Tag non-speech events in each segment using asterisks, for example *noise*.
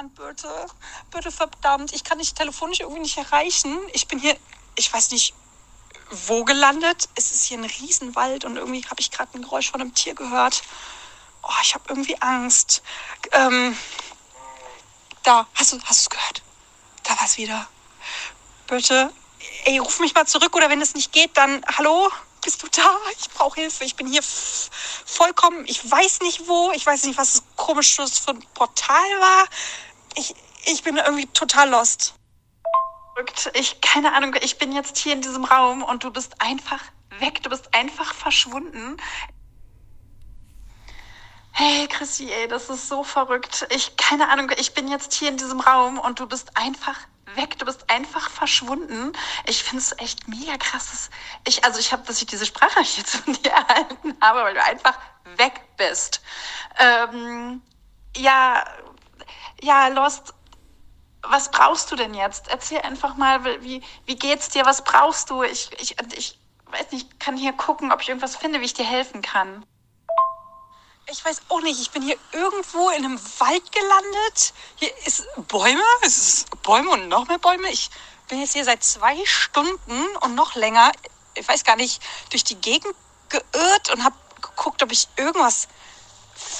Mann, bitte, bitte verdammt, ich kann dich telefonisch irgendwie nicht erreichen. Ich bin hier, ich weiß nicht, wo gelandet. Es ist hier ein Riesenwald und irgendwie habe ich gerade ein Geräusch von einem Tier gehört. Oh, ich habe irgendwie Angst. Ähm, da, hast du, es gehört? Da war es wieder. Bitte, ey, ruf mich mal zurück oder wenn es nicht geht, dann, hallo? Bist du da? Ich brauche Hilfe. Ich bin hier vollkommen, ich weiß nicht wo, ich weiß nicht, was das komisches für ein Portal war. Ich, ich bin irgendwie total lost. Ich, keine Ahnung, ich bin jetzt hier in diesem Raum und du bist einfach weg, du bist einfach verschwunden. Hey Chrissy, ey, das ist so verrückt. Ich, keine Ahnung, ich bin jetzt hier in diesem Raum und du bist einfach weg, du bist einfach verschwunden. Ich finde es echt mega krass. ich, also ich habe, dass ich diese Sprache *laughs* jetzt von dir erhalten habe, weil du einfach weg bist. Ähm, ja, ja, Lost, was brauchst du denn jetzt? Erzähl einfach mal, wie, wie geht's dir? Was brauchst du? Ich, ich, ich weiß nicht, kann hier gucken, ob ich irgendwas finde, wie ich dir helfen kann. Ich weiß auch nicht, ich bin hier irgendwo in einem Wald gelandet. Hier ist Bäume, es ist Bäume und noch mehr Bäume. Ich bin jetzt hier seit zwei Stunden und noch länger, ich weiß gar nicht, durch die Gegend geirrt und habe geguckt, ob ich irgendwas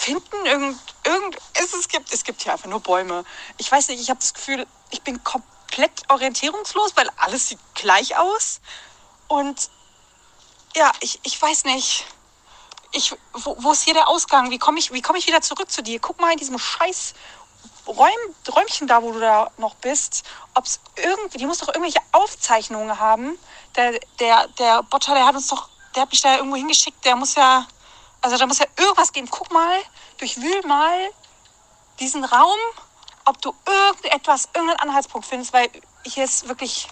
finden, irgend, irgend, es, es, gibt, es gibt hier einfach nur Bäume. Ich weiß nicht, ich habe das Gefühl, ich bin komplett orientierungslos, weil alles sieht gleich aus. Und ja, ich, ich weiß nicht ich, wo, wo ist hier der Ausgang? Wie komme ich, wie komme ich wieder zurück zu dir? Guck mal in diesem scheiß Räum, Räumchen da, wo du da noch bist, ob es irgendwie, die muss doch irgendwelche Aufzeichnungen haben. Der, der, der Botter, der hat uns doch, der hat mich da irgendwo hingeschickt, der muss ja, also da muss ja irgendwas geben. Guck mal, durchwühl mal diesen Raum, ob du irgendetwas, irgendeinen Anhaltspunkt findest, weil hier ist wirklich,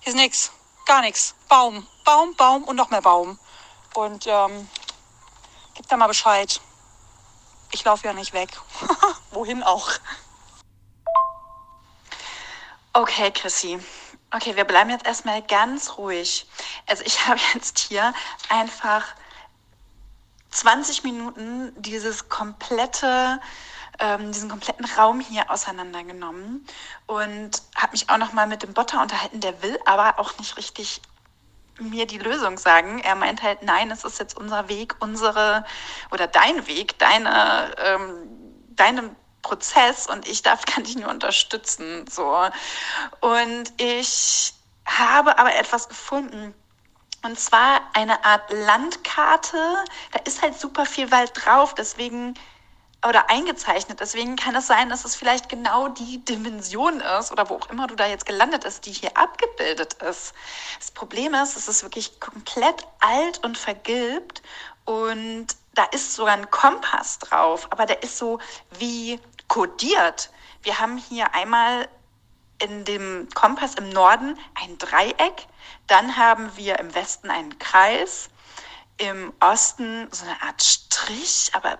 hier ist nichts, gar nichts. Baum, Baum, Baum und noch mehr Baum. Und ähm, Gib da mal Bescheid. Ich laufe ja nicht weg. *laughs* Wohin auch. Okay, Chrissy. Okay, wir bleiben jetzt erstmal ganz ruhig. Also ich *laughs* habe jetzt hier einfach 20 Minuten dieses komplette, ähm, diesen kompletten Raum hier auseinandergenommen und habe mich auch noch mal mit dem Botter unterhalten. Der will aber auch nicht richtig mir die Lösung sagen. Er meint halt, nein, es ist jetzt unser Weg, unsere oder dein Weg, deine, ähm, deinem Prozess und ich darf, kann dich nur unterstützen. So. Und ich habe aber etwas gefunden. Und zwar eine Art Landkarte. Da ist halt super viel Wald drauf, deswegen oder eingezeichnet. Deswegen kann es sein, dass es vielleicht genau die Dimension ist oder wo auch immer du da jetzt gelandet ist, die hier abgebildet ist. Das Problem ist, es ist wirklich komplett alt und vergilbt und da ist sogar ein Kompass drauf, aber der ist so wie kodiert. Wir haben hier einmal in dem Kompass im Norden ein Dreieck, dann haben wir im Westen einen Kreis, im Osten so eine Art Strich, aber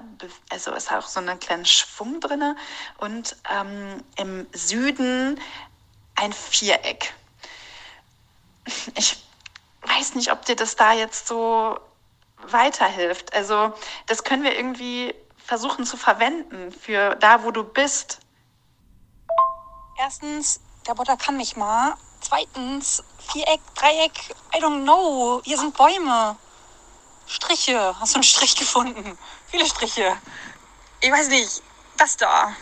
also es hat auch so einen kleinen Schwung drin und ähm, im Süden ein Viereck. Ich weiß nicht, ob dir das da jetzt so weiterhilft. Also das können wir irgendwie versuchen zu verwenden für da, wo du bist. Erstens, der Botter kann mich mal. Zweitens, Viereck, Dreieck, I don't know. Hier sind Bäume. Striche. Hast du einen Strich gefunden? Viele Striche. Ich weiß nicht. Das da.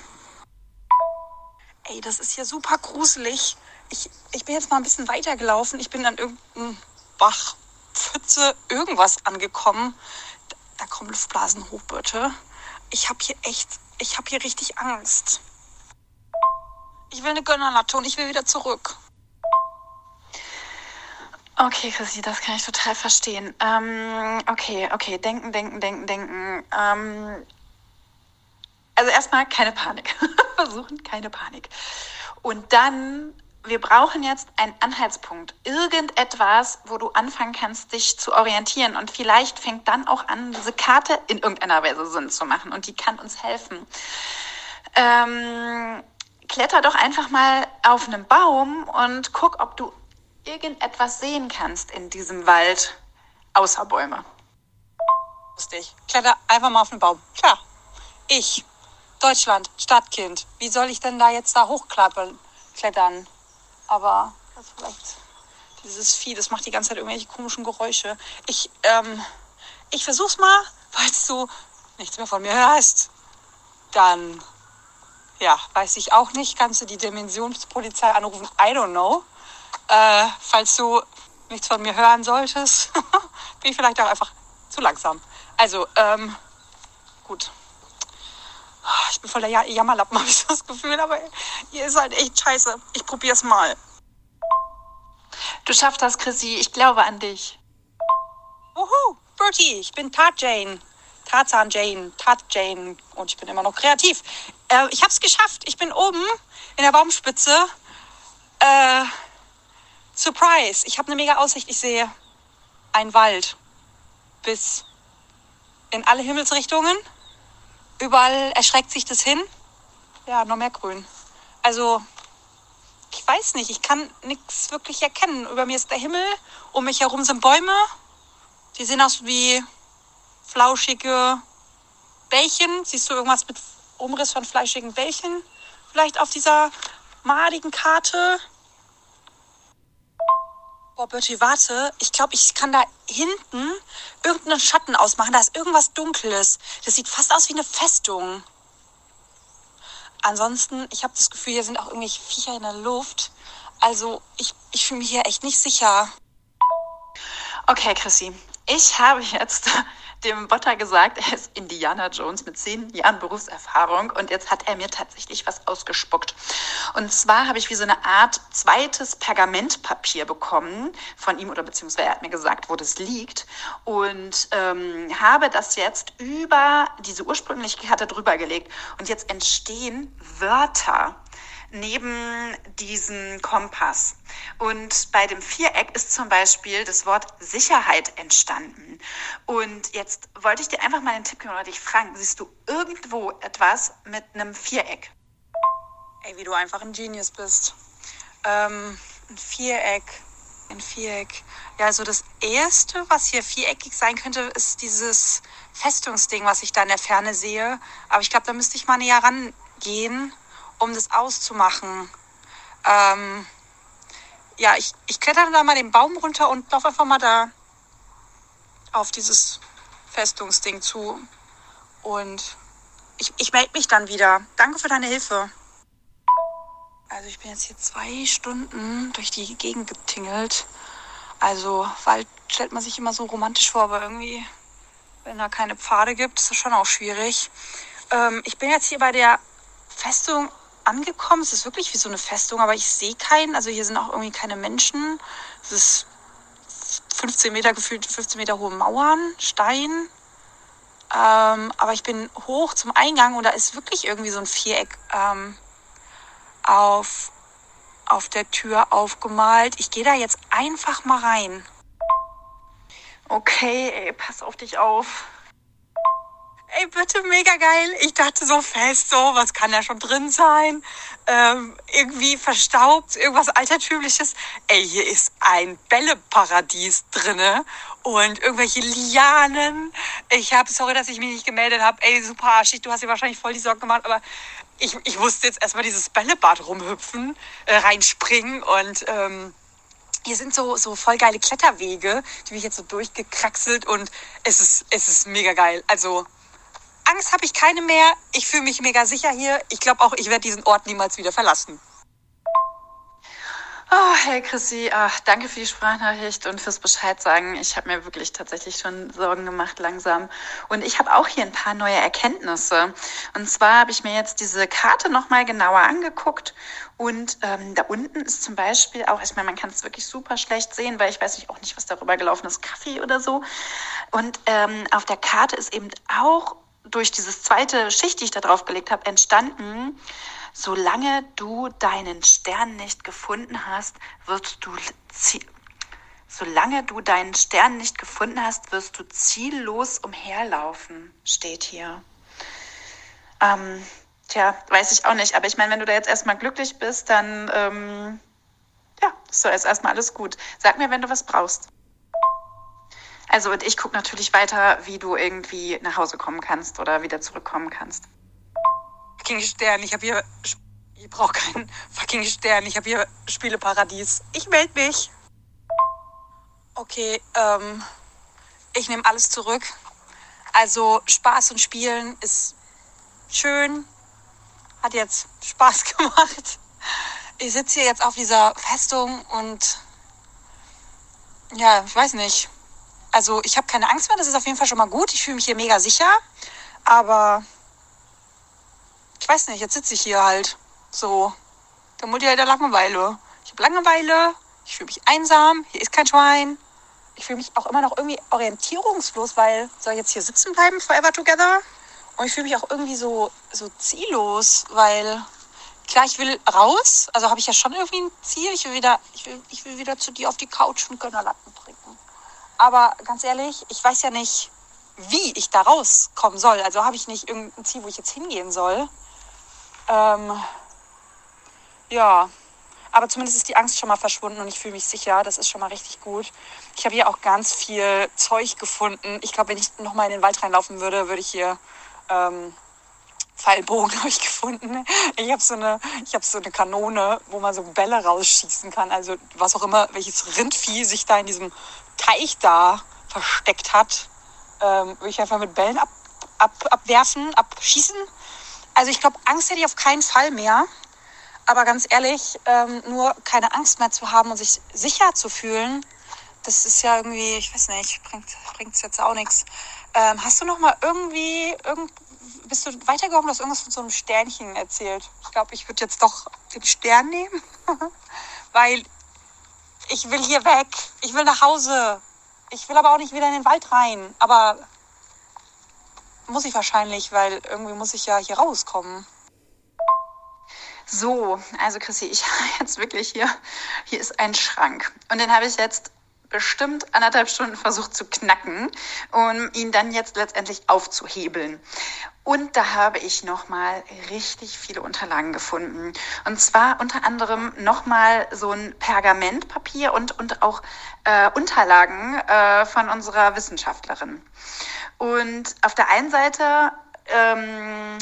Ey, das ist hier super gruselig. Ich, ich bin jetzt mal ein bisschen weitergelaufen. Ich bin an irgendeinem Bach, Pfütze, irgendwas angekommen. Da, da kommen Luftblasen hoch, bitte. Ich habe hier echt, ich habe hier richtig Angst. Ich will eine Gönnerlatte und ich will wieder zurück. Okay, Chrissy, das kann ich total verstehen. Ähm, okay, okay, denken, denken, denken, denken. Ähm, also erstmal keine Panik. *laughs* Versuchen, keine Panik. Und dann, wir brauchen jetzt einen Anhaltspunkt. Irgendetwas, wo du anfangen kannst, dich zu orientieren. Und vielleicht fängt dann auch an, diese Karte in irgendeiner Weise Sinn zu machen. Und die kann uns helfen. Ähm, kletter doch einfach mal auf einen Baum und guck, ob du irgendetwas sehen kannst in diesem Wald, außer Bäume. Lustig. Kletter einfach mal auf den Baum. Klar. Ich. Deutschland, Stadtkind. Wie soll ich denn da jetzt da hochklappern, klettern? Aber das vielleicht dieses Vieh, das macht die ganze Zeit irgendwelche komischen Geräusche. Ich, ähm, ich versuch's mal, falls du nichts mehr von mir hörst. Dann, ja, weiß ich auch nicht. Kannst du die Dimensionspolizei anrufen? I don't know. Äh, falls du nichts von mir hören solltest, *laughs* bin ich vielleicht auch einfach zu langsam. Also, ähm, gut. Ich bin voller Jammerlappen, *laughs* habe ich das Gefühl, aber ihr ist halt echt scheiße. Ich probier's mal. Du schaffst das, Chrissy. Ich glaube an dich. Wuhu, Bertie, ich bin Tat Jane. Tarzan Jane, Tat Jane. Und ich bin immer noch kreativ. Äh, ich hab's geschafft. Ich bin oben in der Baumspitze. Äh, Surprise. Ich habe eine mega Aussicht. Ich sehe einen Wald bis in alle Himmelsrichtungen. Überall erschreckt sich das hin. Ja, noch mehr Grün. Also, ich weiß nicht, ich kann nichts wirklich erkennen. Über mir ist der Himmel, um mich herum sind Bäume. Die sehen aus wie flauschige Bällchen. Siehst du irgendwas mit Umriss von fleischigen Bällchen? Vielleicht auf dieser madigen Karte? Boah, Bertie, warte. Ich glaube, ich kann da hinten irgendeinen Schatten ausmachen. Da ist irgendwas Dunkles. Das sieht fast aus wie eine Festung. Ansonsten, ich habe das Gefühl, hier sind auch irgendwelche Viecher in der Luft. Also, ich, ich fühle mich hier echt nicht sicher. Okay, Chrissy. Ich habe jetzt dem Botter gesagt, er ist Indiana Jones mit zehn Jahren Berufserfahrung und jetzt hat er mir tatsächlich was ausgespuckt. Und zwar habe ich wie so eine Art zweites Pergamentpapier bekommen von ihm oder beziehungsweise er hat mir gesagt, wo das liegt und ähm, habe das jetzt über diese ursprüngliche Karte drüber gelegt und jetzt entstehen Wörter neben diesem Kompass. Und bei dem Viereck ist zum Beispiel das Wort Sicherheit entstanden. Und jetzt wollte ich dir einfach mal einen Tipp geben oder dich fragen, siehst du irgendwo etwas mit einem Viereck? Ey, wie du einfach ein Genius bist. Ähm, ein Viereck, ein Viereck. Ja, also das Erste, was hier viereckig sein könnte, ist dieses Festungsding, was ich da in der Ferne sehe. Aber ich glaube, da müsste ich mal näher rangehen um das auszumachen. Ähm, ja, ich, ich kletter da mal den Baum runter und laufe einfach mal da auf dieses Festungsding zu. Und ich, ich melde mich dann wieder. Danke für deine Hilfe. Also ich bin jetzt hier zwei Stunden durch die Gegend getingelt. Also Wald stellt man sich immer so romantisch vor, aber irgendwie, wenn da keine Pfade gibt, ist das schon auch schwierig. Ähm, ich bin jetzt hier bei der Festung angekommen. Es ist wirklich wie so eine Festung, aber ich sehe keinen. Also hier sind auch irgendwie keine Menschen. Es ist 15 Meter gefühlt, 15 Meter hohe Mauern, Stein. Ähm, aber ich bin hoch zum Eingang und da ist wirklich irgendwie so ein Viereck ähm, auf, auf der Tür aufgemalt. Ich gehe da jetzt einfach mal rein. Okay, ey, pass auf dich auf. Ey, bitte, mega geil. Ich dachte so fest, so, was kann da schon drin sein? Ähm, irgendwie verstaubt, irgendwas Altertümliches. Ey, hier ist ein Bälleparadies drinne und irgendwelche Lianen. Ich habe, sorry, dass ich mich nicht gemeldet habe. Ey, super arschig, du hast dir wahrscheinlich voll die Sorgen gemacht, aber ich, ich musste jetzt erstmal dieses Bällebad rumhüpfen, äh, reinspringen und ähm, hier sind so, so voll geile Kletterwege, die bin ich jetzt so durchgekraxelt und es ist, es ist mega geil. Also, Angst habe ich keine mehr. Ich fühle mich mega sicher hier. Ich glaube auch, ich werde diesen Ort niemals wieder verlassen. Oh, hey Chrissy, ach, danke für die Sprachnachricht und fürs Bescheid sagen. Ich habe mir wirklich tatsächlich schon Sorgen gemacht langsam. Und ich habe auch hier ein paar neue Erkenntnisse. Und zwar habe ich mir jetzt diese Karte nochmal genauer angeguckt. Und ähm, da unten ist zum Beispiel auch, ich meine, man kann es wirklich super schlecht sehen, weil ich weiß nicht auch nicht, was darüber gelaufen ist, Kaffee oder so. Und ähm, auf der Karte ist eben auch durch dieses zweite Schicht, die ich da drauf gelegt habe, entstanden. Solange du deinen Stern nicht gefunden hast, wirst du Solange du deinen Stern nicht gefunden hast, wirst du ziellos umherlaufen, steht hier. Ähm, tja, weiß ich auch nicht. Aber ich meine, wenn du da jetzt erstmal glücklich bist, dann ähm, ja, ist so jetzt erstmal alles gut. Sag mir, wenn du was brauchst. Also und ich gucke natürlich weiter, wie du irgendwie nach Hause kommen kannst oder wieder zurückkommen kannst. fucking Stern. Ich habe hier. Ich brauche keinen fucking Stern. Ich habe hier Spieleparadies. Ich melde mich. Okay, ähm. Ich nehme alles zurück. Also Spaß und Spielen ist schön. Hat jetzt Spaß *laughs* gemacht. Ich sitze hier jetzt auf dieser Festung und ja, ich weiß nicht. Also ich habe keine Angst mehr, das ist auf jeden Fall schon mal gut. Ich fühle mich hier mega sicher. Aber ich weiß nicht, jetzt sitze ich hier halt so. Da muss ich halt der Langeweile. Ich habe Langeweile, ich fühle mich einsam, hier ist kein Schwein. Ich fühle mich auch immer noch irgendwie orientierungslos, weil soll ich jetzt hier sitzen bleiben, forever together? Und ich fühle mich auch irgendwie so, so ziellos, weil klar, ich will raus. Also habe ich ja schon irgendwie ein Ziel. Ich will wieder, ich will, ich will wieder zu dir auf die Couch und Gönnerlatten trinken. Aber ganz ehrlich, ich weiß ja nicht, wie ich da rauskommen soll. Also habe ich nicht irgendein Ziel, wo ich jetzt hingehen soll. Ähm, ja, aber zumindest ist die Angst schon mal verschwunden und ich fühle mich sicher. Das ist schon mal richtig gut. Ich habe hier auch ganz viel Zeug gefunden. Ich glaube, wenn ich nochmal in den Wald reinlaufen würde, würde ich hier ähm, Pfeilbogen *laughs* habe ich gefunden. Ich habe so eine, ich habe so eine Kanone, wo man so Bälle rausschießen kann. Also was auch immer, welches Rindvieh sich da in diesem Teich da versteckt hat, ähm, würde ich einfach mit Bällen ab, ab, abwerfen, abschießen. Also ich glaube, Angst hätte ich auf keinen Fall mehr. Aber ganz ehrlich, ähm, nur keine Angst mehr zu haben und sich sicher zu fühlen, das ist ja irgendwie, ich weiß nicht, bringt bringt's jetzt auch nichts. Ähm, hast du noch mal irgendwie, irgend, bist du weitergekommen, hast irgendwas von so einem Sternchen erzählt? Ich glaube, ich würde jetzt doch den Stern nehmen, *laughs* weil ich will hier weg, ich will nach Hause. Ich will aber auch nicht wieder in den Wald rein. Aber muss ich wahrscheinlich, weil irgendwie muss ich ja hier rauskommen. So, also Chrissy, ich habe *laughs* jetzt wirklich hier, hier ist ein Schrank. Und den habe ich jetzt bestimmt anderthalb Stunden versucht zu knacken, um ihn dann jetzt letztendlich aufzuhebeln. Und da habe ich nochmal richtig viele Unterlagen gefunden. Und zwar unter anderem nochmal so ein Pergamentpapier und, und auch äh, Unterlagen äh, von unserer Wissenschaftlerin. Und auf der einen Seite, ähm,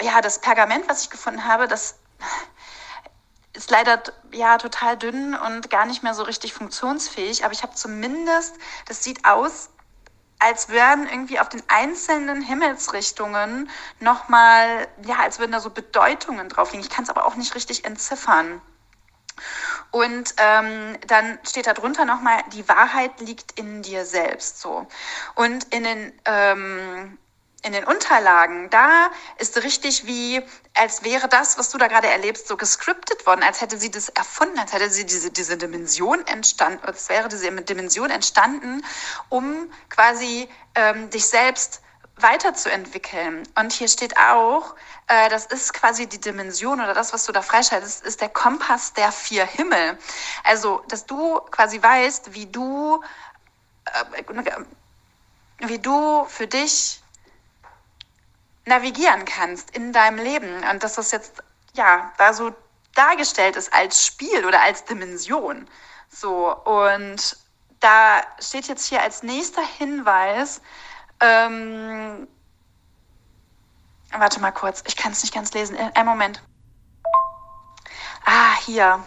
ja, das Pergament, was ich gefunden habe, das ist leider ja total dünn und gar nicht mehr so richtig funktionsfähig, aber ich habe zumindest, das sieht aus, als wären irgendwie auf den einzelnen Himmelsrichtungen nochmal, ja, als würden da so Bedeutungen drauf liegen. Ich kann es aber auch nicht richtig entziffern. Und ähm, dann steht da drunter nochmal, die Wahrheit liegt in dir selbst so. Und in den ähm, in den Unterlagen, da ist richtig wie, als wäre das, was du da gerade erlebst, so gescriptet worden, als hätte sie das erfunden, als hätte sie diese, diese Dimension entstanden, als wäre diese Dimension entstanden, um quasi ähm, dich selbst weiterzuentwickeln. Und hier steht auch, äh, das ist quasi die Dimension oder das, was du da freischaltest, ist der Kompass der vier Himmel. Also, dass du quasi weißt, wie du, äh, wie du für dich navigieren kannst in deinem Leben und dass das jetzt ja da so dargestellt ist als Spiel oder als Dimension. So und da steht jetzt hier als nächster Hinweis, ähm, warte mal kurz, ich kann es nicht ganz lesen. Äh, Ein Moment. Ah, hier.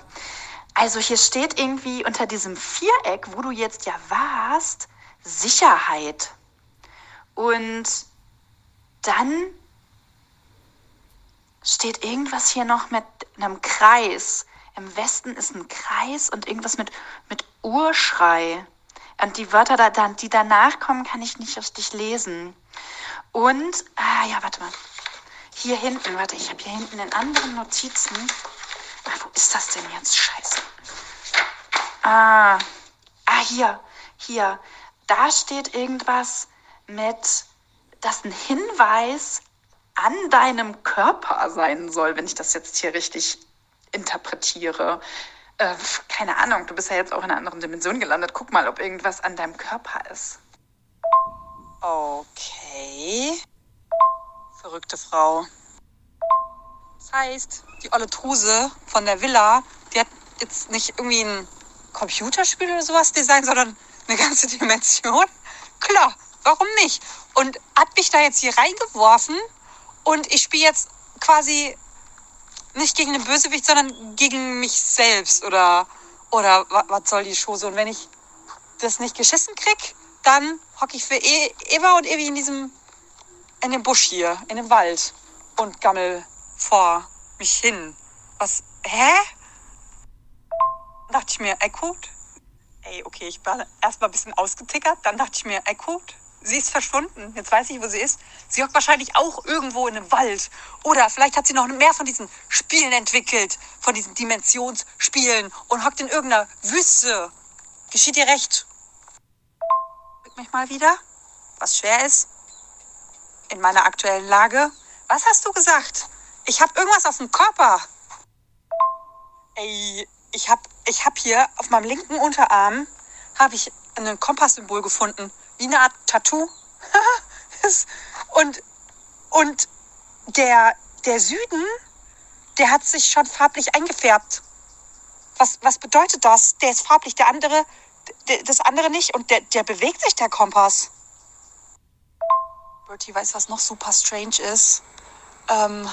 Also hier steht irgendwie unter diesem Viereck, wo du jetzt ja warst, Sicherheit. Und dann steht irgendwas hier noch mit einem Kreis. Im Westen ist ein Kreis und irgendwas mit, mit Urschrei. Und die Wörter, da, die danach kommen, kann ich nicht richtig lesen. Und, ah ja, warte mal. Hier hinten, warte, ich habe hier hinten in anderen Notizen. Ah, wo ist das denn jetzt? Scheiße. Ah, ah, hier, hier. Da steht irgendwas mit das ein Hinweis an deinem Körper sein soll, wenn ich das jetzt hier richtig interpretiere. Äh, keine Ahnung, du bist ja jetzt auch in einer anderen Dimension gelandet. Guck mal, ob irgendwas an deinem Körper ist. Okay. Verrückte Frau. Das heißt, die olle Truse von der Villa, die hat jetzt nicht irgendwie ein Computerspiel oder sowas designt, sondern eine ganze Dimension. Klar, warum nicht? Und hat mich da jetzt hier reingeworfen und ich spiele jetzt quasi nicht gegen den Bösewicht, sondern gegen mich selbst oder, oder was soll die Chose? Und wenn ich das nicht geschissen krieg, dann hocke ich für e immer und ewig in diesem, in dem Busch hier, in dem Wald und gammel vor mich hin. Was, hä? dachte ich mir, ey, gut. Ey, okay, ich war erst mal ein bisschen ausgetickert. Dann dachte ich mir, ey, gut, sie ist verschwunden. Jetzt weiß ich, wo sie ist. Sie hockt wahrscheinlich auch irgendwo in einem Wald. Oder vielleicht hat sie noch mehr von diesen Spielen entwickelt. Von diesen Dimensionsspielen. Und hockt in irgendeiner Wüste. Geschieht ihr recht? Mich mal wieder. Was schwer ist. In meiner aktuellen Lage. Was hast du gesagt? Ich habe irgendwas auf dem Körper. Ey, ich habe ich hab hier auf meinem linken Unterarm habe ich ein Kompasssymbol gefunden, wie eine Art Tattoo. *laughs* und und der der Süden, der hat sich schon farblich eingefärbt. Was was bedeutet das? Der ist farblich, der andere das andere nicht und der der bewegt sich der Kompass. Bertie weiß, was noch super strange ist. Ähm,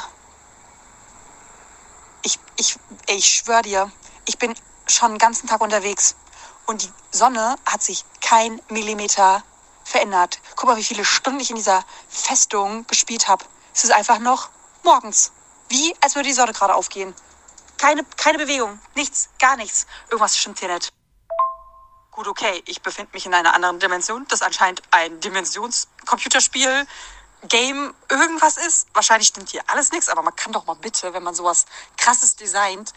ich, ich, ich schwöre dir, ich bin schon den ganzen Tag unterwegs und die Sonne hat sich kein Millimeter verändert. Guck mal, wie viele Stunden ich in dieser Festung gespielt habe. Es ist einfach noch morgens. Wie, als würde die Sonne gerade aufgehen. Keine, keine Bewegung, nichts, gar nichts. Irgendwas stimmt hier nicht. Gut, okay, ich befinde mich in einer anderen Dimension. Das anscheinend ein Dimensionscomputerspiel, Game, irgendwas ist. Wahrscheinlich stimmt hier alles nichts, aber man kann doch mal bitte, wenn man sowas krasses designt,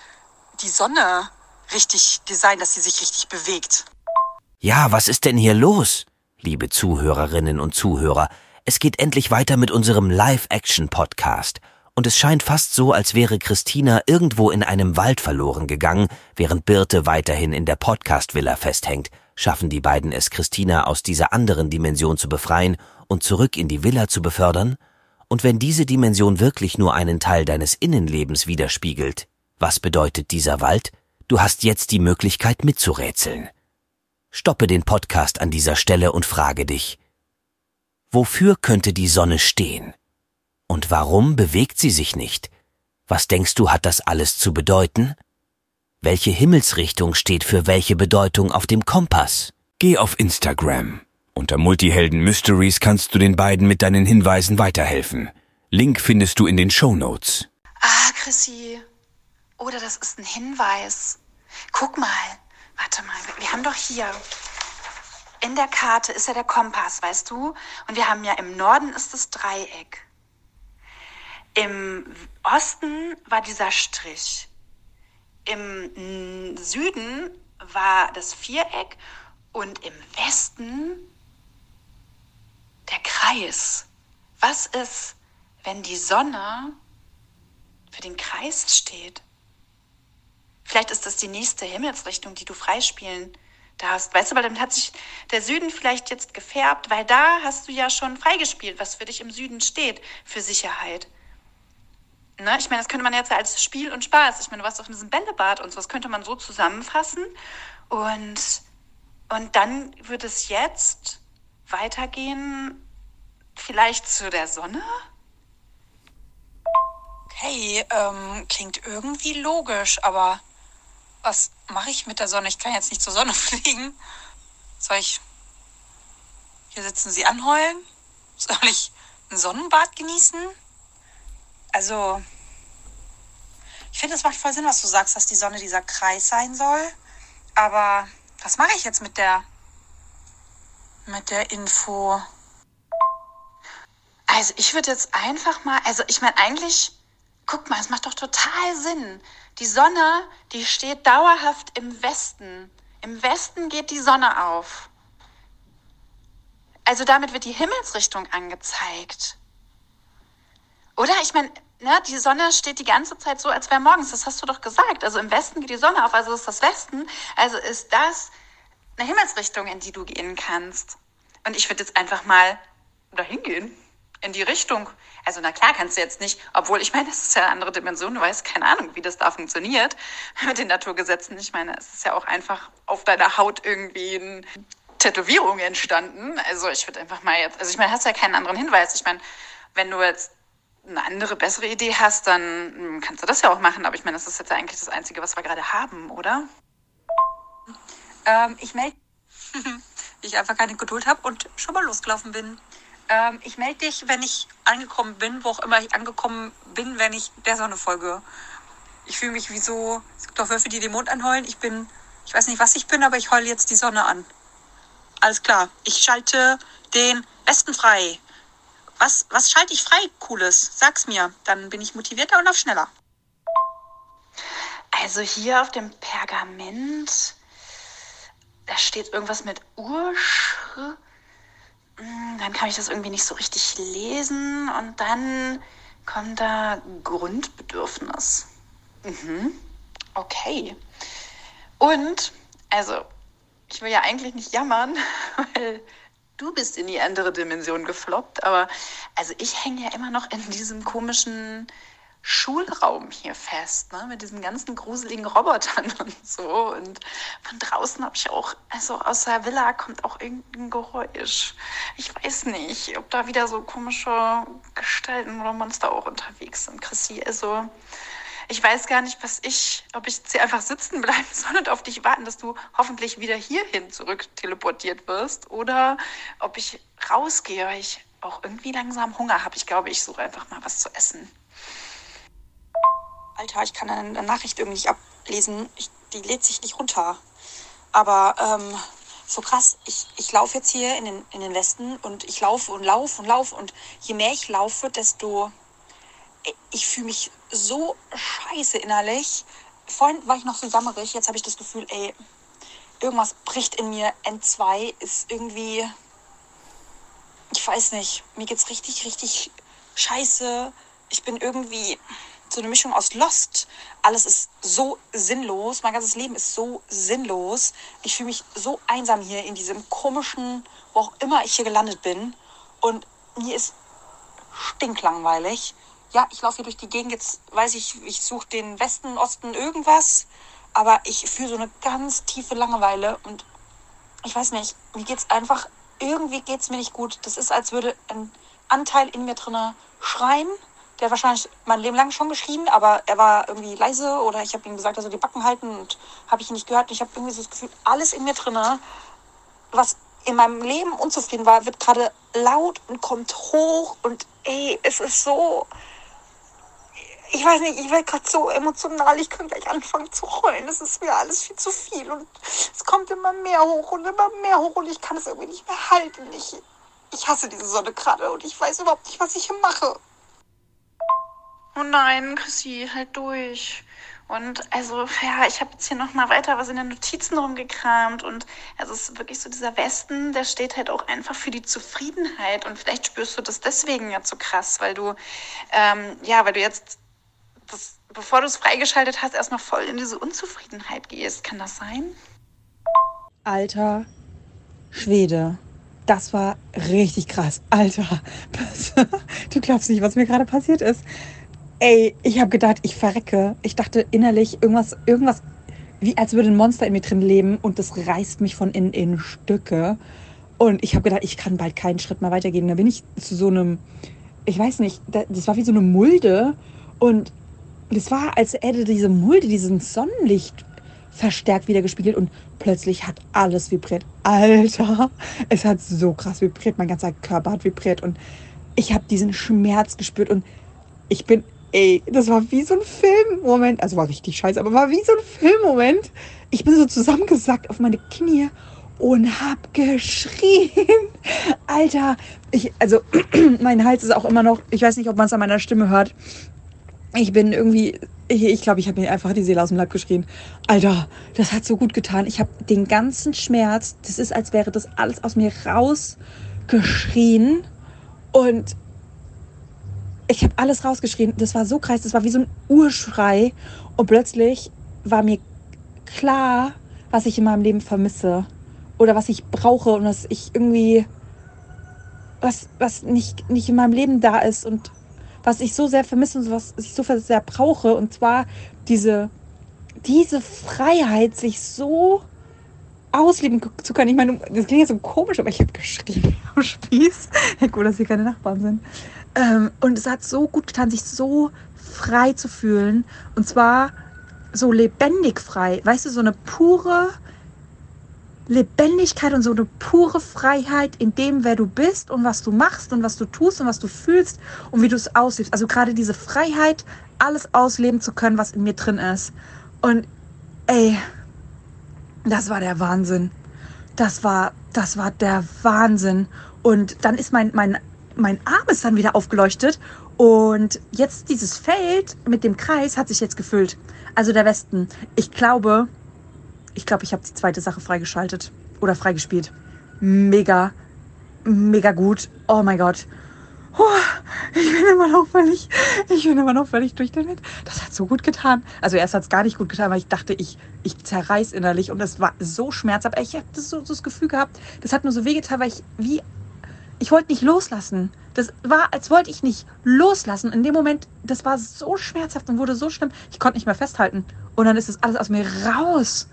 die Sonne richtig designen, dass sie sich richtig bewegt. Ja, was ist denn hier los? Liebe Zuhörerinnen und Zuhörer, es geht endlich weiter mit unserem Live-Action-Podcast. Und es scheint fast so, als wäre Christina irgendwo in einem Wald verloren gegangen, während Birte weiterhin in der Podcast-Villa festhängt. Schaffen die beiden es, Christina aus dieser anderen Dimension zu befreien und zurück in die Villa zu befördern? Und wenn diese Dimension wirklich nur einen Teil deines Innenlebens widerspiegelt, was bedeutet dieser Wald? Du hast jetzt die Möglichkeit mitzurätseln. Stoppe den Podcast an dieser Stelle und frage dich, wofür könnte die Sonne stehen? Und warum bewegt sie sich nicht? Was denkst du, hat das alles zu bedeuten? Welche Himmelsrichtung steht für welche Bedeutung auf dem Kompass? Geh auf Instagram. Unter Multihelden Mysteries kannst du den beiden mit deinen Hinweisen weiterhelfen. Link findest du in den Show Notes. Ah, Chrissy, oder das ist ein Hinweis. Guck mal. Warte mal. Wir haben doch hier. In der Karte ist ja der Kompass, weißt du? Und wir haben ja im Norden ist das Dreieck. Im Osten war dieser Strich. Im Süden war das Viereck und im Westen der Kreis. Was ist, wenn die Sonne für den Kreis steht? Vielleicht ist das die nächste Himmelsrichtung, die du freispielen darfst. Weißt du, weil damit hat sich der Süden vielleicht jetzt gefärbt, weil da hast du ja schon freigespielt, was für dich im Süden steht, für Sicherheit. Ne? Ich meine, das könnte man jetzt als Spiel und Spaß. Ich meine, du warst in diesem Bällebad und so, das könnte man so zusammenfassen. Und, und dann würde es jetzt weitergehen, vielleicht zu der Sonne? Okay, ähm, klingt irgendwie logisch, aber was mache ich mit der Sonne? Ich kann jetzt nicht zur Sonne *laughs* fliegen. Soll ich hier sitzen, sie anheulen? Soll ich ein Sonnenbad genießen? Also, ich finde, es macht voll Sinn, was du sagst, dass die Sonne dieser Kreis sein soll. Aber was mache ich jetzt mit der mit der Info? Also ich würde jetzt einfach mal, also ich meine eigentlich, guck mal, es macht doch total Sinn. Die Sonne, die steht dauerhaft im Westen. Im Westen geht die Sonne auf. Also damit wird die Himmelsrichtung angezeigt. Oder? Ich meine, ne, die Sonne steht die ganze Zeit so, als wäre morgens. Das hast du doch gesagt. Also im Westen geht die Sonne auf, also ist das Westen. Also ist das eine Himmelsrichtung, in die du gehen kannst. Und ich würde jetzt einfach mal dahin gehen in die Richtung. Also na klar kannst du jetzt nicht, obwohl ich meine, das ist ja eine andere Dimension, du weißt keine Ahnung, wie das da funktioniert *laughs* mit den Naturgesetzen. Ich meine, es ist ja auch einfach auf deiner Haut irgendwie eine Tätowierung entstanden. Also ich würde einfach mal jetzt, also ich meine, hast ja keinen anderen Hinweis. Ich meine, wenn du jetzt eine andere, bessere Idee hast, dann hm, kannst du das ja auch machen. Aber ich meine, das ist jetzt eigentlich das Einzige, was wir gerade haben, oder? Ähm, ich melde, *laughs* ich einfach keine Geduld habe und schon mal losgelaufen bin. Ähm, ich melde dich, wenn ich angekommen bin, wo auch immer ich angekommen bin, wenn ich der Sonne folge. Ich fühle mich wie so, es gibt auch Wölfe, die den Mond anheulen. Ich bin, ich weiß nicht, was ich bin, aber ich heule jetzt die Sonne an. Alles klar. Ich schalte den Westen frei. Was, was schalte ich frei, Cooles? Sag's mir. Dann bin ich motivierter und auf schneller. Also hier auf dem Pergament, da steht irgendwas mit Ursch. Hm, Dann kann ich das irgendwie nicht so richtig lesen und dann kommt da Grundbedürfnis. Mhm. Okay. Und, also, ich will ja eigentlich nicht jammern, *laughs* weil du bist in die andere Dimension gefloppt, aber also ich hänge ja immer noch in diesem komischen Schulraum hier fest, ne, mit diesen ganzen gruseligen Robotern *laughs* und so. Und von draußen habe ich auch, also aus der Villa kommt auch irgendein Geräusch. Ich weiß nicht, ob da wieder so komische Gestalten oder Monster auch unterwegs sind, Chrissy. Also ich weiß gar nicht, was ich, ob ich hier einfach sitzen bleiben *laughs* soll und auf dich warten, dass du hoffentlich wieder hierhin zurück teleportiert wirst oder ob ich rausgehe, weil ich auch irgendwie langsam Hunger habe. Ich glaube, ich suche einfach mal was zu essen. Alter, ich kann eine Nachricht irgendwie nicht ablesen. Ich, die lädt sich nicht runter. Aber ähm, so krass, ich, ich laufe jetzt hier in den, in den Westen und ich laufe und laufe und laufe. Und je mehr ich laufe, desto. Ich fühle mich so scheiße innerlich. Vorhin war ich noch so jammerig. Jetzt habe ich das Gefühl, ey, irgendwas bricht in mir. N2 ist irgendwie. Ich weiß nicht. Mir geht's richtig, richtig scheiße. Ich bin irgendwie so eine Mischung aus Lost. Alles ist so sinnlos. Mein ganzes Leben ist so sinnlos. Ich fühle mich so einsam hier in diesem komischen, wo auch immer ich hier gelandet bin. Und mir ist stinklangweilig. Ja, ich laufe hier durch die Gegend. Jetzt weiß ich, ich suche den Westen, Osten, irgendwas. Aber ich fühle so eine ganz tiefe Langeweile. Und ich weiß nicht, mir geht's einfach, irgendwie geht's mir nicht gut. Das ist, als würde ein Anteil in mir drinne schreien der hat wahrscheinlich mein Leben lang schon geschrien, aber er war irgendwie leise oder ich habe ihm gesagt, er soll die Backen halten und habe ich ihn nicht gehört. Ich habe irgendwie so das Gefühl, alles in mir drinne, was in meinem Leben unzufrieden war, wird gerade laut und kommt hoch und ey, es ist so, ich weiß nicht, ich werde gerade so emotional, ich könnte gleich anfangen zu heulen. Es ist mir alles viel zu viel und es kommt immer mehr hoch und immer mehr hoch und ich kann es irgendwie nicht mehr halten. Ich, ich hasse diese Sonne gerade und ich weiß überhaupt nicht, was ich hier mache. Oh nein, Chrissy, halt durch. Und also, ja, ich habe jetzt hier nochmal weiter was in den Notizen rumgekramt und also es ist wirklich so dieser Westen, der steht halt auch einfach für die Zufriedenheit und vielleicht spürst du das deswegen ja so krass, weil du, ähm, ja, weil du jetzt, das, bevor du es freigeschaltet hast, erstmal voll in diese Unzufriedenheit gehst. Kann das sein? Alter Schwede. Das war richtig krass. Alter, *laughs* du glaubst nicht, was mir gerade passiert ist. Ey, ich habe gedacht, ich verrecke. Ich dachte innerlich irgendwas, irgendwas, wie als würde ein Monster in mir drin leben und das reißt mich von innen in Stücke. Und ich habe gedacht, ich kann bald keinen Schritt mehr weitergehen. Da bin ich zu so einem, ich weiß nicht, das war wie so eine Mulde. Und das war, als hätte diese Mulde diesen Sonnenlicht verstärkt wieder gespiegelt und plötzlich hat alles vibriert. Alter, es hat so krass vibriert, mein ganzer Körper hat vibriert und ich habe diesen Schmerz gespürt und ich bin ey, das war wie so ein Filmmoment. Also war richtig scheiße, aber war wie so ein Filmmoment. Ich bin so zusammengesackt auf meine Knie und hab geschrien. *laughs* Alter, ich, also *clears throat* mein Hals ist auch immer noch, ich weiß nicht, ob man es an meiner Stimme hört. Ich bin irgendwie, ich glaube, ich, habe mir einfach die Seele aus dem Leib geschrien. Alter, das hat so gut getan. Ich habe den ganzen Schmerz, das ist, als wäre das alles aus mir rausgeschrien. Und ich habe alles rausgeschrien. Das war so krass, das war wie so ein Urschrei. Und plötzlich war mir klar, was ich in meinem Leben vermisse. Oder was ich brauche und was ich irgendwie, was, was nicht, nicht in meinem Leben da ist und was ich so sehr vermisse und was ich so sehr brauche. Und zwar diese, diese Freiheit, sich so ausleben zu können. Ich meine, das klingt jetzt so komisch, aber ich habe geschrien am Spieß. *laughs* Ja, gut, dass hier keine Nachbarn sind. Ähm, und es hat so gut getan, sich so frei zu fühlen. Und zwar so lebendig frei. Weißt du, so eine pure Lebendigkeit und so eine pure Freiheit in dem, wer du bist und was du machst und was du tust und was du fühlst und wie du es auslebst. Also gerade diese Freiheit, alles ausleben zu können, was in mir drin ist. Und ey, das war der Wahnsinn. Das war, das war der Wahnsinn. Und dann ist mein, mein, mein Arm ist dann wieder aufgeleuchtet. Und jetzt dieses Feld mit dem Kreis hat sich jetzt gefüllt. Also der Westen. Ich glaube, ich glaube, ich habe die zweite Sache freigeschaltet oder freigespielt. Mega, mega gut. Oh mein Gott. ich bin immer noch völlig, ich bin immer noch völlig durch damit. Das hat so gut getan. Also erst hat es gar nicht gut getan, weil ich dachte, ich, ich zerreiß innerlich und es war so schmerzhaft. Ich habe das so, so das Gefühl gehabt, das hat nur so wehgetan, weil ich wie, ich wollte nicht loslassen. Das war, als wollte ich nicht loslassen. In dem Moment, das war so schmerzhaft und wurde so schlimm, ich konnte nicht mehr festhalten. Und dann ist das alles aus mir raus.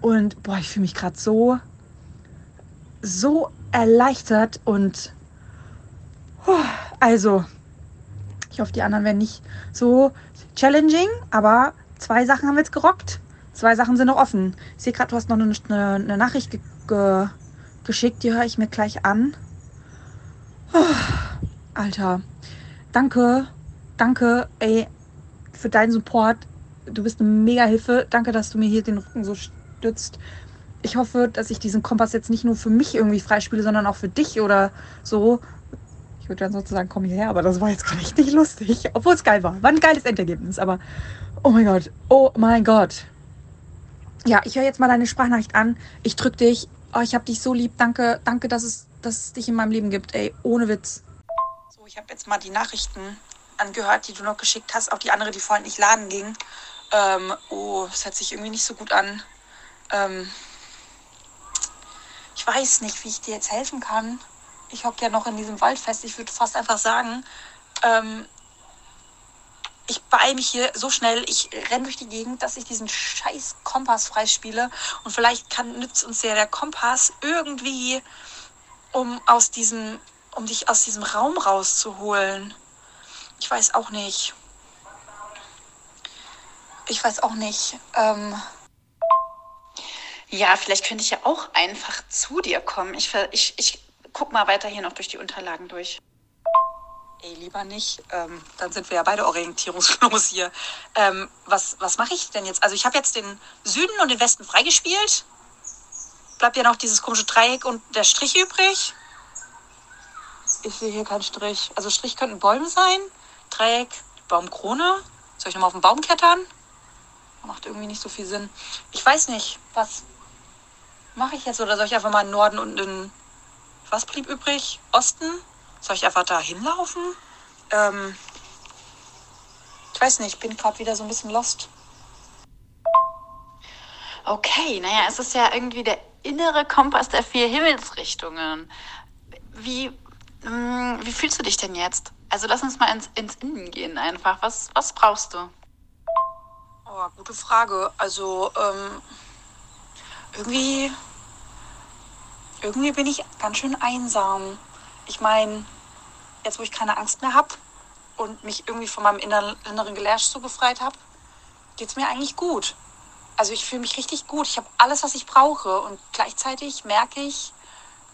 Und boah, ich fühle mich gerade so, so erleichtert und also, ich hoffe, die anderen werden nicht so challenging, aber zwei Sachen haben wir jetzt gerockt. Zwei Sachen sind noch offen. Ich sehe gerade, du hast noch eine, eine, eine Nachricht ge ge geschickt, die höre ich mir gleich an. Oh, Alter, danke, danke, ey, für deinen Support. Du bist eine mega Hilfe. Danke, dass du mir hier den Rücken so stützt. Ich hoffe, dass ich diesen Kompass jetzt nicht nur für mich irgendwie freispiele, sondern auch für dich oder so. Ich würde dann sozusagen, komm hierher, aber das war jetzt gerade nicht lustig. Obwohl es geil war. War ein geiles Endergebnis, aber oh mein Gott, oh mein Gott. Ja, ich höre jetzt mal deine Sprachnachricht an. Ich drück dich. Oh, ich hab dich so lieb. Danke, danke, dass es, dass es dich in meinem Leben gibt. Ey, ohne Witz. So, ich habe jetzt mal die Nachrichten angehört, die du noch geschickt hast. Auch die andere, die vorhin nicht laden ging. Ähm, oh, es hört sich irgendwie nicht so gut an. Ähm, ich weiß nicht, wie ich dir jetzt helfen kann ich hocke ja noch in diesem Wald fest. Ich würde fast einfach sagen, ähm, ich beeile mich hier so schnell, ich renne durch die Gegend, dass ich diesen scheiß Kompass freispiele. Und vielleicht kann, nützt uns ja der Kompass irgendwie, um aus diesem, um dich aus diesem Raum rauszuholen. Ich weiß auch nicht. Ich weiß auch nicht. Ähm ja, vielleicht könnte ich ja auch einfach zu dir kommen. Ich, ich, ich guck mal weiter hier noch durch die Unterlagen durch. Ey, lieber nicht. Ähm, dann sind wir ja beide orientierungslos hier. Ähm, was was mache ich denn jetzt? Also ich habe jetzt den Süden und den Westen freigespielt. Bleibt ja noch dieses komische Dreieck und der Strich übrig. Ich sehe hier keinen Strich. Also Strich könnten Bäume sein. Dreieck, Baumkrone. Soll ich nochmal auf den Baum klettern? Macht irgendwie nicht so viel Sinn. Ich weiß nicht, was mache ich jetzt? Oder soll ich einfach mal in Norden und in was blieb übrig? Osten? Soll ich einfach da hinlaufen? Ähm, ich weiß nicht, ich bin gerade wieder so ein bisschen lost. Okay, naja, es ist ja irgendwie der innere Kompass der vier Himmelsrichtungen. Wie, mh, hm, wie fühlst du dich denn jetzt? Also lass uns mal ins, ins Innen gehen einfach. Was, was brauchst du? Oh, gute Frage. Also, ähm, irgendwie irgendwie bin ich ganz schön einsam. Ich meine, jetzt wo ich keine Angst mehr habe und mich irgendwie von meinem inneren Gelärsch so befreit habe, geht es mir eigentlich gut. Also ich fühle mich richtig gut. Ich habe alles, was ich brauche. Und gleichzeitig merke ich,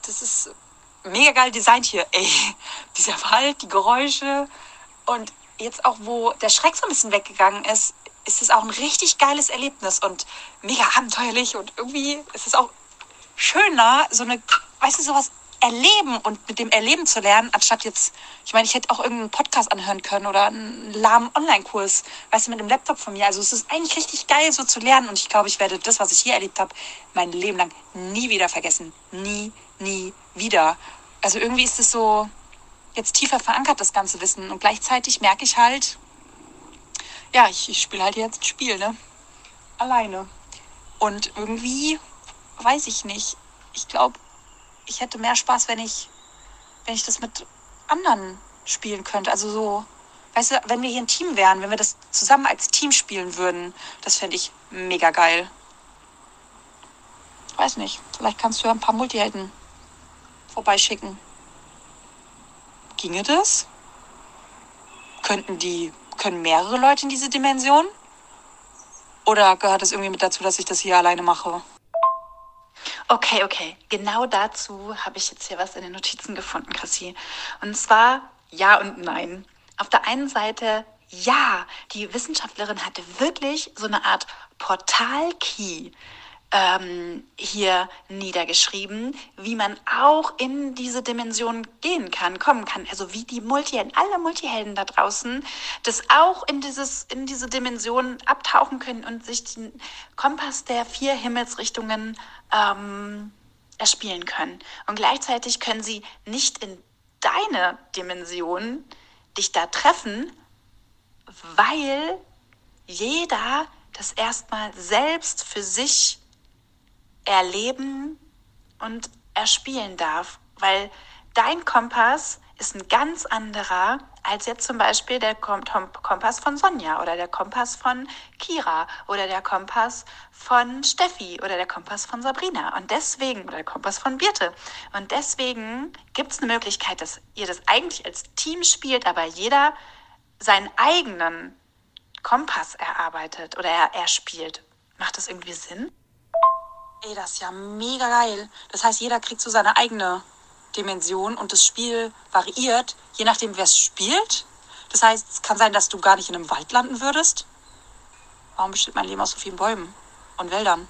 das ist mega geil designt hier. Ey, *laughs* dieser Wald, die Geräusche. Und jetzt auch, wo der Schreck so ein bisschen weggegangen ist, ist es auch ein richtig geiles Erlebnis und mega abenteuerlich. Und irgendwie ist es auch schöner, so eine, weißt du, sowas erleben und mit dem Erleben zu lernen, anstatt jetzt, ich meine, ich hätte auch irgendeinen Podcast anhören können oder einen lahmen Online-Kurs, weißt du, mit dem Laptop von mir. Also es ist eigentlich richtig geil, so zu lernen und ich glaube, ich werde das, was ich hier erlebt habe, mein Leben lang nie wieder vergessen. Nie, nie wieder. Also irgendwie ist es so jetzt tiefer verankert, das ganze Wissen und gleichzeitig merke ich halt, ja, ich, ich spiele halt jetzt ein Spiel, ne? Alleine. Und irgendwie weiß ich nicht. Ich glaube, ich hätte mehr Spaß, wenn ich, wenn ich das mit anderen spielen könnte. Also so, weißt du, wenn wir hier ein Team wären, wenn wir das zusammen als Team spielen würden, das fände ich mega geil. Weiß nicht, vielleicht kannst du ja ein paar Multihelden vorbeischicken. Ginge das? könnten die, können mehrere Leute in diese Dimension? Oder gehört es irgendwie mit dazu, dass ich das hier alleine mache? Okay, okay. Genau dazu habe ich jetzt hier was in den Notizen gefunden, Chrissy. Und zwar ja und nein. Auf der einen Seite ja, die Wissenschaftlerin hatte wirklich so eine Art Portal-Key ähm, hier niedergeschrieben, wie man auch in diese Dimension gehen kann, kommen kann. Also wie die Multihelden, alle Multihelden da draußen, das auch in dieses, in diese Dimension abtauchen können und sich den Kompass der vier Himmelsrichtungen ähm, erspielen können. Und gleichzeitig können sie nicht in deine Dimension dich da treffen, weil jeder das erstmal selbst für sich erleben und erspielen darf, weil dein Kompass ist ein ganz anderer als jetzt zum Beispiel der Kompass von Sonja oder der Kompass von Kira oder der Kompass von Steffi oder der Kompass von Sabrina und deswegen oder der Kompass von Birte und deswegen gibt es eine Möglichkeit, dass ihr das eigentlich als Team spielt, aber jeder seinen eigenen Kompass erarbeitet oder er, er spielt. Macht das irgendwie Sinn? Ey, das ist ja mega geil. Das heißt, jeder kriegt so seine eigene Dimension und das Spiel variiert, je nachdem, wer es spielt. Das heißt, es kann sein, dass du gar nicht in einem Wald landen würdest. Warum besteht mein Leben aus so vielen Bäumen und Wäldern?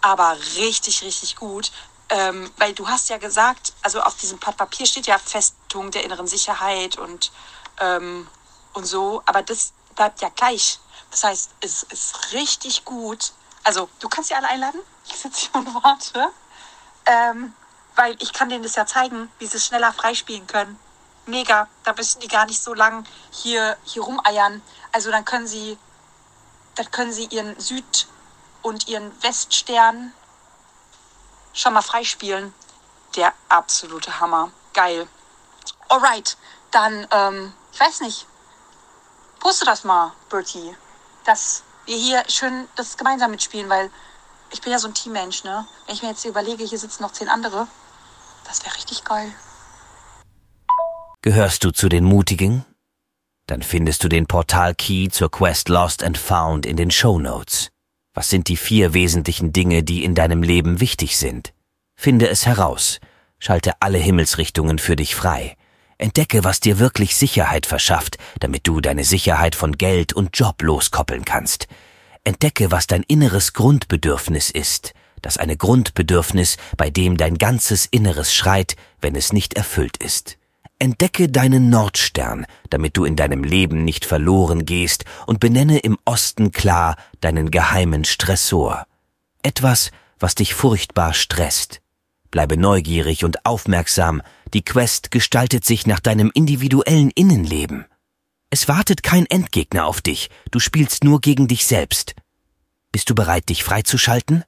Aber richtig, richtig gut. Ähm, weil du hast ja gesagt, also auf diesem Blatt Papier steht ja Festung der inneren Sicherheit und, ähm, und so, aber das bleibt ja gleich. Das heißt, es ist richtig gut, also, du kannst sie alle einladen. Ich sitze hier und warte. Ähm, weil ich kann denen das ja zeigen, wie sie schneller freispielen können. Mega. Da müssen die gar nicht so lang hier, hier rumeiern. Also dann können sie, dann können sie ihren Süd- und ihren Weststern schon mal freispielen. Der absolute Hammer. Geil. Alright. Dann, ähm, ich weiß nicht. Poste das mal, Bertie. Das wir hier schön das gemeinsam mitspielen, weil ich bin ja so ein Teammensch, ne? Wenn ich mir jetzt überlege, hier sitzen noch zehn andere, das wäre richtig geil. Gehörst du zu den Mutigen? Dann findest du den Portal-Key zur Quest Lost and Found in den Show Notes. Was sind die vier wesentlichen Dinge, die in deinem Leben wichtig sind? Finde es heraus. Schalte alle Himmelsrichtungen für dich frei. Entdecke, was dir wirklich Sicherheit verschafft, damit du deine Sicherheit von Geld und Job loskoppeln kannst. Entdecke, was dein inneres Grundbedürfnis ist, das eine Grundbedürfnis, bei dem dein ganzes Inneres schreit, wenn es nicht erfüllt ist. Entdecke deinen Nordstern, damit du in deinem Leben nicht verloren gehst und benenne im Osten klar deinen geheimen Stressor. Etwas, was dich furchtbar stresst. Bleibe neugierig und aufmerksam, die Quest gestaltet sich nach deinem individuellen Innenleben. Es wartet kein Endgegner auf dich, du spielst nur gegen dich selbst. Bist du bereit, dich freizuschalten?